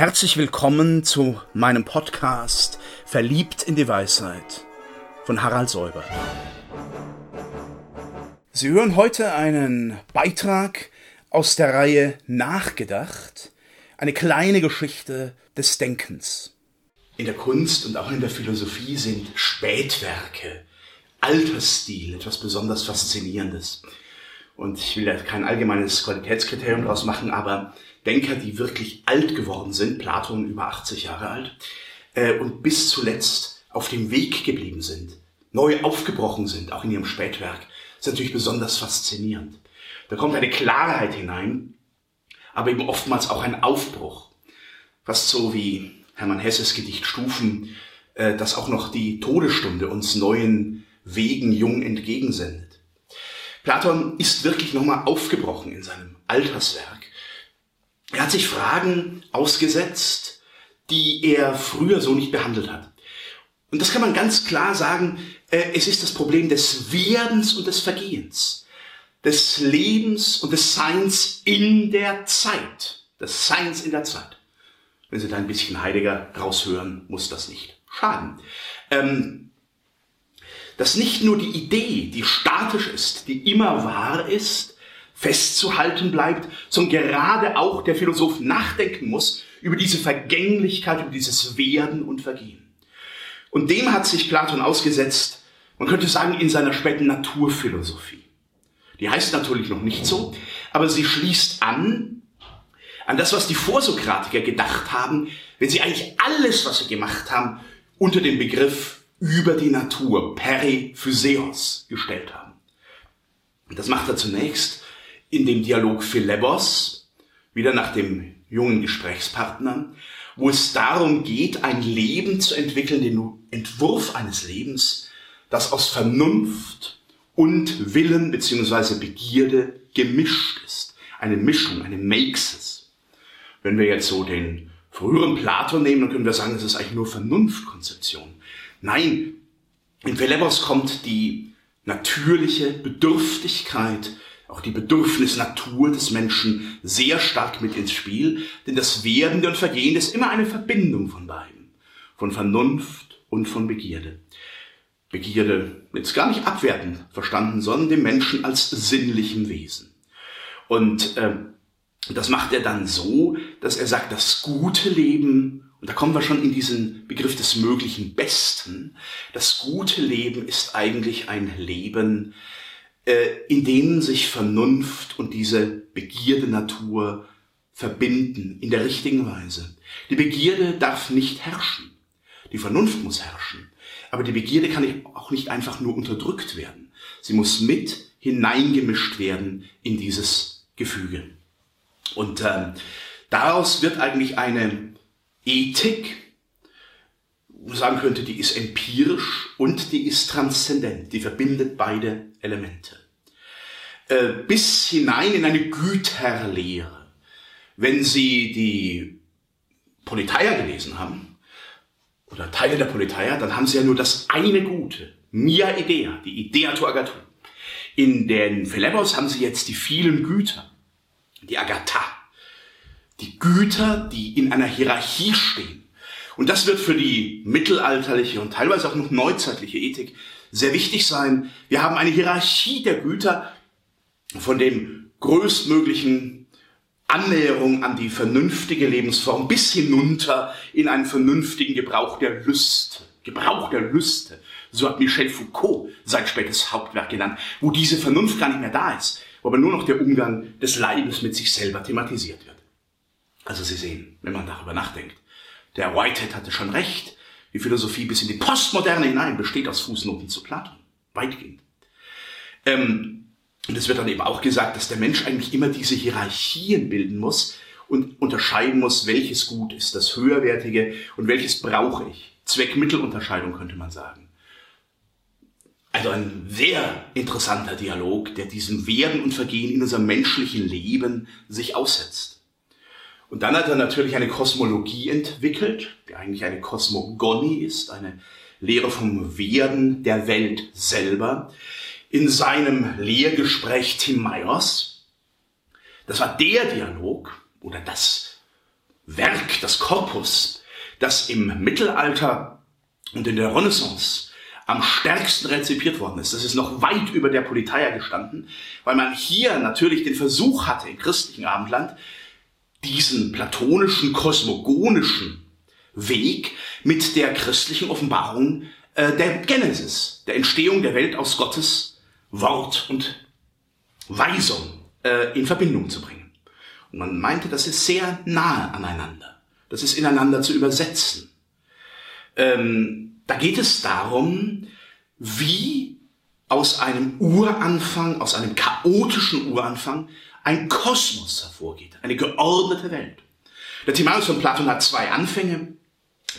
Herzlich willkommen zu meinem Podcast Verliebt in die Weisheit von Harald Säuber. Sie hören heute einen Beitrag aus der Reihe Nachgedacht, eine kleine Geschichte des Denkens. In der Kunst und auch in der Philosophie sind Spätwerke, Altersstil etwas besonders Faszinierendes. Und ich will da kein allgemeines Qualitätskriterium daraus machen, aber Denker, die wirklich alt geworden sind, Platon über 80 Jahre alt, äh, und bis zuletzt auf dem Weg geblieben sind, neu aufgebrochen sind, auch in ihrem Spätwerk, ist natürlich besonders faszinierend. Da kommt eine Klarheit hinein, aber eben oftmals auch ein Aufbruch. Fast so wie Hermann Hesses Gedicht Stufen, äh, das auch noch die Todesstunde uns neuen Wegen jung entgegensendet. Platon ist wirklich nochmal aufgebrochen in seinem Alterswerk er hat sich Fragen ausgesetzt, die er früher so nicht behandelt hat. Und das kann man ganz klar sagen, äh, es ist das Problem des Werdens und des Vergehens, des Lebens und des Seins in der Zeit, des Seins in der Zeit. Wenn Sie da ein bisschen Heidegger raushören, muss das nicht schaden. Ähm, dass nicht nur die Idee, die statisch ist, die immer wahr ist, festzuhalten bleibt, sondern gerade auch der Philosoph nachdenken muss über diese Vergänglichkeit, über dieses Werden und Vergehen. Und dem hat sich Platon ausgesetzt, man könnte sagen, in seiner späten Naturphilosophie. Die heißt natürlich noch nicht so, aber sie schließt an, an das, was die Vorsokratiker gedacht haben, wenn sie eigentlich alles, was sie gemacht haben, unter den Begriff über die Natur, periphyseos, gestellt haben. Und das macht er zunächst in dem Dialog Philebos, wieder nach dem jungen Gesprächspartner, wo es darum geht, ein Leben zu entwickeln, den Entwurf eines Lebens, das aus Vernunft und Willen beziehungsweise Begierde gemischt ist. Eine Mischung, eine Makes Wenn wir jetzt so den früheren Platon nehmen, dann können wir sagen, es ist eigentlich nur Vernunftkonzeption. Nein, in Philebos kommt die natürliche Bedürftigkeit auch die Bedürfnisnatur des Menschen sehr stark mit ins Spiel, denn das Werden und Vergehen ist immer eine Verbindung von beiden, von Vernunft und von Begierde. Begierde jetzt gar nicht abwertend verstanden, sondern dem Menschen als sinnlichem Wesen. Und äh, das macht er dann so, dass er sagt, das gute Leben, und da kommen wir schon in diesen Begriff des möglichen Besten, das gute Leben ist eigentlich ein Leben, in denen sich Vernunft und diese Begierde Natur verbinden in der richtigen Weise. Die Begierde darf nicht herrschen. Die Vernunft muss herrschen. Aber die Begierde kann auch nicht einfach nur unterdrückt werden. Sie muss mit hineingemischt werden in dieses Gefüge. Und äh, daraus wird eigentlich eine Ethik, sagen könnte, die ist empirisch und die ist transzendent. Die verbindet beide Elemente. Äh, bis hinein in eine Güterlehre. Wenn Sie die Politeia gelesen haben, oder Teile der Politeia, dann haben Sie ja nur das eine Gute, Mia Idea, die Idea to Agathon. In den Philebos haben Sie jetzt die vielen Güter, die Agatha, die Güter, die in einer Hierarchie stehen. Und das wird für die mittelalterliche und teilweise auch noch neuzeitliche Ethik sehr wichtig sein. Wir haben eine Hierarchie der Güter von dem größtmöglichen Annäherung an die vernünftige Lebensform bis hinunter in einen vernünftigen Gebrauch der Lüste. Gebrauch der Lüste. So hat Michel Foucault sein spätes Hauptwerk genannt, wo diese Vernunft gar nicht mehr da ist, wo aber nur noch der Umgang des Leibes mit sich selber thematisiert wird. Also Sie sehen, wenn man darüber nachdenkt, der Whitehead hatte schon recht, die Philosophie bis in die Postmoderne hinein besteht aus Fußnoten zu Platon. Weitgehend. Ähm, und es wird dann eben auch gesagt, dass der Mensch eigentlich immer diese Hierarchien bilden muss und unterscheiden muss, welches Gut ist das Höherwertige und welches brauche ich. Zweck-Mittel-Unterscheidung könnte man sagen. Also ein sehr interessanter Dialog, der diesem Werden und Vergehen in unserem menschlichen Leben sich aussetzt. Und dann hat er natürlich eine Kosmologie entwickelt, die eigentlich eine Kosmogonie ist, eine Lehre vom Werden der Welt selber. In seinem Lehrgespräch Tim Meyers, das war der Dialog oder das Werk, das Korpus, das im Mittelalter und in der Renaissance am stärksten rezipiert worden ist. Das ist noch weit über der Politeia gestanden, weil man hier natürlich den Versuch hatte, im christlichen Abendland, diesen platonischen, kosmogonischen Weg mit der christlichen Offenbarung äh, der Genesis, der Entstehung der Welt aus Gottes Wort und Weisung äh, in Verbindung zu bringen. Und man meinte, das ist sehr nahe aneinander. Das ist ineinander zu übersetzen. Ähm, da geht es darum, wie aus einem Uranfang, aus einem chaotischen Uranfang, ein Kosmos hervorgeht, eine geordnete Welt. Der Timaeus von Platon hat zwei Anfänge.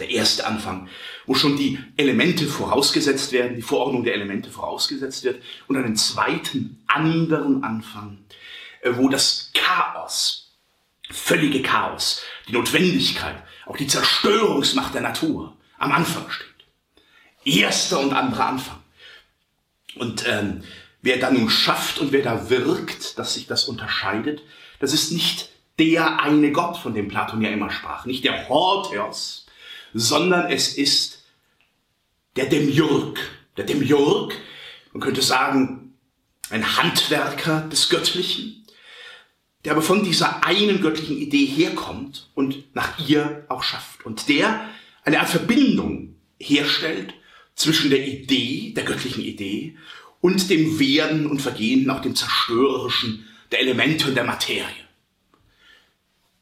Der erste Anfang, wo schon die Elemente vorausgesetzt werden, die Verordnung der Elemente vorausgesetzt wird, und einen zweiten, anderen Anfang, äh, wo das Chaos, völlige Chaos, die Notwendigkeit, auch die Zerstörungsmacht der Natur am Anfang steht. Erster und anderer Anfang. Und ähm, wer da nun schafft und wer da wirkt, dass sich das unterscheidet, das ist nicht der eine Gott, von dem Platon ja immer sprach, nicht der Hortheos, sondern es ist der Demiurg. Der Demiurg, man könnte sagen, ein Handwerker des Göttlichen, der aber von dieser einen göttlichen Idee herkommt und nach ihr auch schafft. Und der eine Art Verbindung herstellt zwischen der Idee, der göttlichen Idee und dem Werden und Vergehen, auch dem Zerstörerischen der Elemente und der Materie.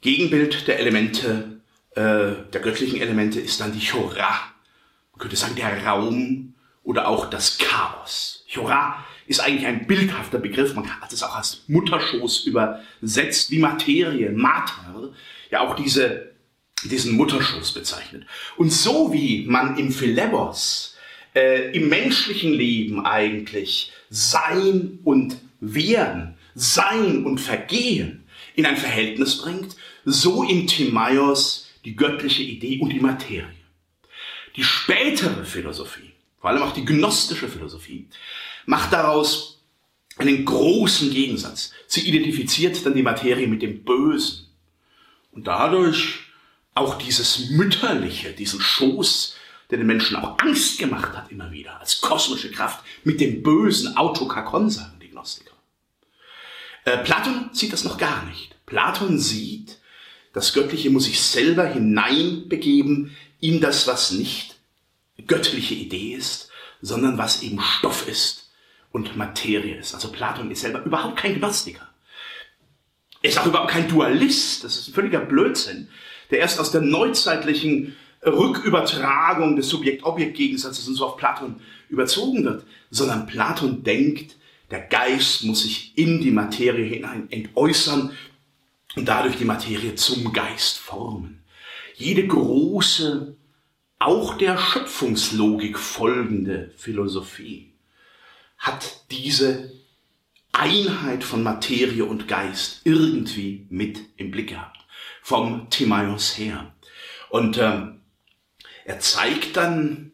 Gegenbild der Elemente, äh, der göttlichen Elemente ist dann die Chora. Man könnte sagen, der Raum oder auch das Chaos. Chora ist eigentlich ein bildhafter Begriff. Man hat es auch als Mutterschoß übersetzt, wie Materie, Mater, ja auch diese, diesen Mutterschoß bezeichnet. Und so wie man im Philebos äh, im menschlichen Leben eigentlich Sein und Werden, Sein und Vergehen in ein Verhältnis bringt, so im Timaios die göttliche Idee und die Materie. Die spätere Philosophie, vor allem auch die gnostische Philosophie, macht daraus einen großen Gegensatz. Sie identifiziert dann die Materie mit dem Bösen und dadurch auch dieses Mütterliche, diesen Schoß der den Menschen auch Angst gemacht hat immer wieder, als kosmische Kraft, mit dem bösen Autokakon, sagen die Gnostiker. Äh, Platon sieht das noch gar nicht. Platon sieht, das Göttliche muss sich selber hineinbegeben in das, was nicht göttliche Idee ist, sondern was eben Stoff ist und Materie ist. Also Platon ist selber überhaupt kein Gnostiker. Er ist auch überhaupt kein Dualist. Das ist ein völliger Blödsinn, der erst aus der neuzeitlichen Rückübertragung des Subjekt-Objekt-Gegensatzes und so auf Platon überzogen wird, sondern Platon denkt, der Geist muss sich in die Materie hinein entäußern und dadurch die Materie zum Geist formen. Jede große, auch der Schöpfungslogik folgende Philosophie hat diese Einheit von Materie und Geist irgendwie mit im Blick gehabt. Vom Timaeus her. Und ähm, er zeigt dann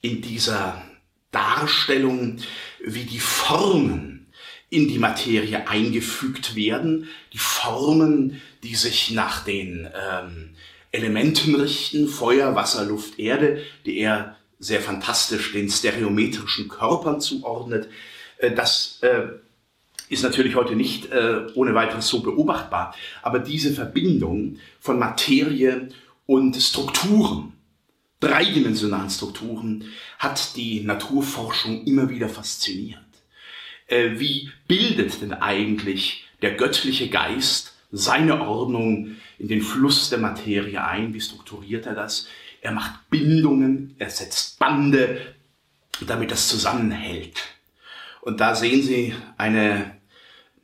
in dieser Darstellung, wie die Formen in die Materie eingefügt werden, die Formen, die sich nach den ähm, Elementen richten, Feuer, Wasser, Luft, Erde, die er sehr fantastisch den stereometrischen Körpern zuordnet. Äh, das äh, ist natürlich heute nicht äh, ohne weiteres so beobachtbar, aber diese Verbindung von Materie und Strukturen, dreidimensionalen Strukturen hat die Naturforschung immer wieder fasziniert. Äh, wie bildet denn eigentlich der göttliche Geist seine Ordnung in den Fluss der Materie ein? Wie strukturiert er das? Er macht Bindungen, er setzt Bande, damit das zusammenhält. Und da sehen Sie eine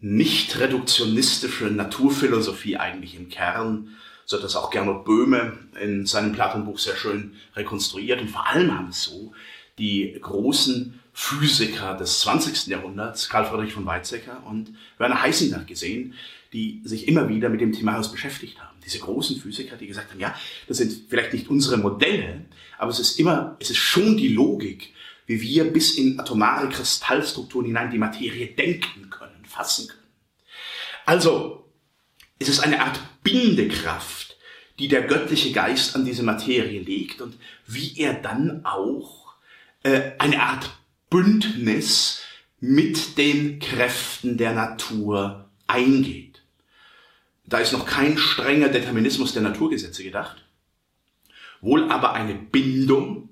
nicht reduktionistische Naturphilosophie eigentlich im Kern, so hat das auch Gernot Böhme in seinem Platonbuch sehr schön rekonstruiert. Und vor allem haben es so die großen Physiker des 20. Jahrhunderts, Karl Friedrich von Weizsäcker und Werner Heisenberg gesehen, die sich immer wieder mit dem Timaeus beschäftigt haben. Diese großen Physiker, die gesagt haben, ja, das sind vielleicht nicht unsere Modelle, aber es ist immer, es ist schon die Logik, wie wir bis in atomare Kristallstrukturen hinein die Materie denken können, fassen können. Also, es ist eine Art Bindekraft, die der göttliche Geist an diese Materie legt und wie er dann auch äh, eine Art Bündnis mit den Kräften der Natur eingeht. Da ist noch kein strenger Determinismus der Naturgesetze gedacht, wohl aber eine Bindung,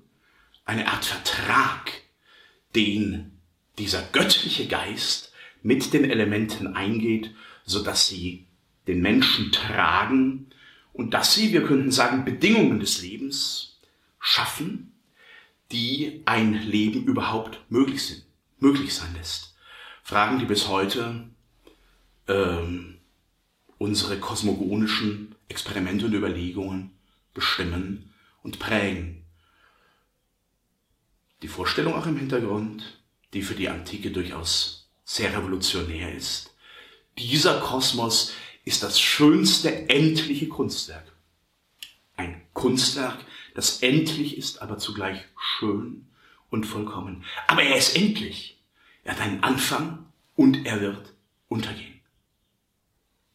eine Art Vertrag, den dieser göttliche Geist mit den Elementen eingeht, so dass sie den Menschen tragen und dass sie, wir könnten sagen, Bedingungen des Lebens schaffen, die ein Leben überhaupt möglich sind, möglich sein lässt. Fragen, die bis heute ähm, unsere kosmogonischen Experimente und Überlegungen bestimmen und prägen. Die Vorstellung auch im Hintergrund, die für die Antike durchaus sehr revolutionär ist. Dieser Kosmos ist das schönste endliche Kunstwerk. Ein Kunstwerk, das endlich ist, aber zugleich schön und vollkommen. Aber er ist endlich. Er hat einen Anfang und er wird untergehen.